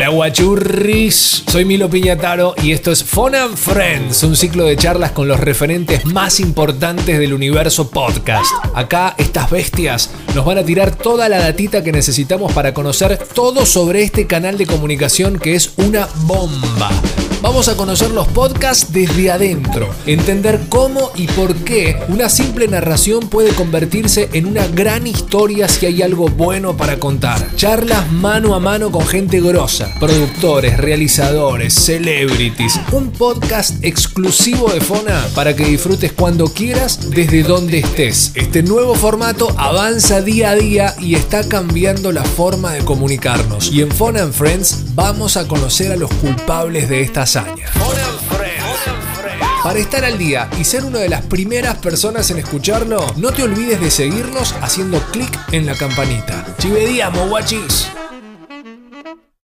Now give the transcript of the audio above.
Hola guachurris, soy Milo Piñataro y esto es Phone and Friends, un ciclo de charlas con los referentes más importantes del universo podcast. Acá estas bestias nos van a tirar toda la datita que necesitamos para conocer todo sobre este canal de comunicación que es una bomba. Vamos a conocer los podcasts desde adentro, entender cómo y por qué una simple narración puede convertirse en una gran historia si hay algo bueno para contar. Charlas mano a mano con gente grosa, productores, realizadores, celebrities. Un podcast exclusivo de Fona para que disfrutes cuando quieras desde donde estés. Este nuevo formato avanza día a día y está cambiando la forma de comunicarnos. Y en Fona and Friends vamos a conocer a los culpables de para estar al día y ser una de las primeras personas en escucharlo, no te olvides de seguirnos haciendo clic en la campanita. Chivediamo, guachis.